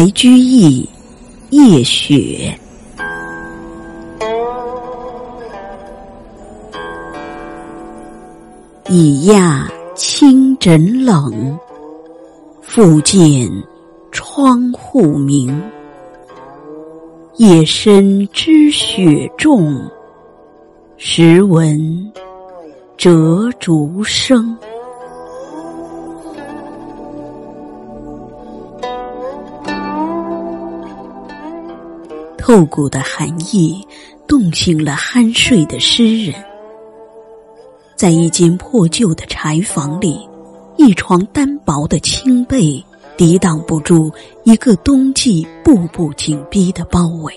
白居易《夜雪》：已讶清枕冷，复见窗户明。夜深知雪重，时闻折竹声。透骨的寒意，冻醒了酣睡的诗人。在一间破旧的柴房里，一床单薄的青被，抵挡不住一个冬季步步紧逼的包围。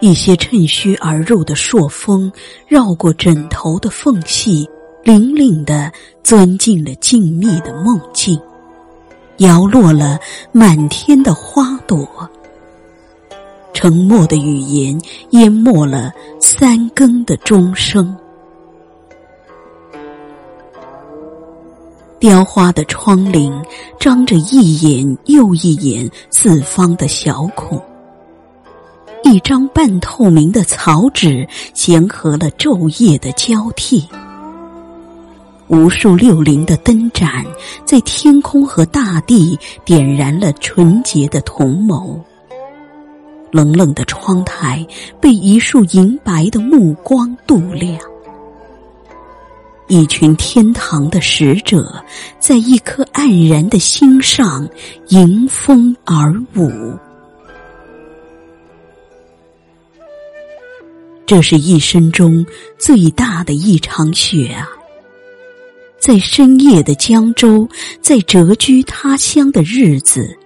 一些趁虚而入的朔风，绕过枕头的缝隙，凛凛地钻进了静谧的梦境，摇落了满天的花朵。沉默的语言淹没了三更的钟声，雕花的窗棂张着一眼又一眼四方的小孔，一张半透明的草纸祥和了昼夜的交替，无数六零的灯盏在天空和大地点燃了纯洁的同谋。冷冷的窗台被一束银白的目光度亮，一群天堂的使者在一颗黯然的心上迎风而舞。这是一生中最大的一场雪啊！在深夜的江州，在谪居他乡的日子。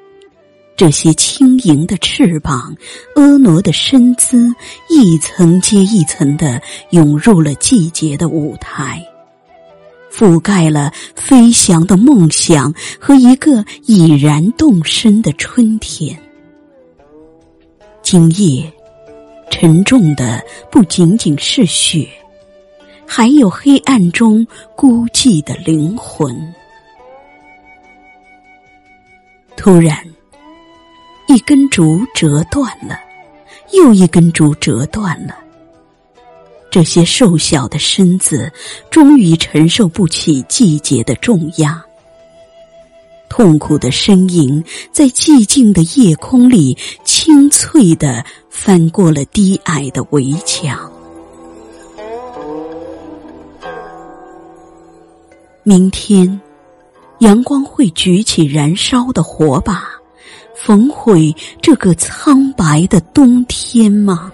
这些轻盈的翅膀，婀娜的身姿，一层接一层的涌入了季节的舞台，覆盖了飞翔的梦想和一个已然动身的春天。今夜，沉重的不仅仅是雪，还有黑暗中孤寂的灵魂。突然。一根竹折断了，又一根竹折断了。这些瘦小的身子终于承受不起季节的重压，痛苦的呻吟在寂静的夜空里清脆的翻过了低矮的围墙。明天，阳光会举起燃烧的火把。焚毁这个苍白的冬天吗？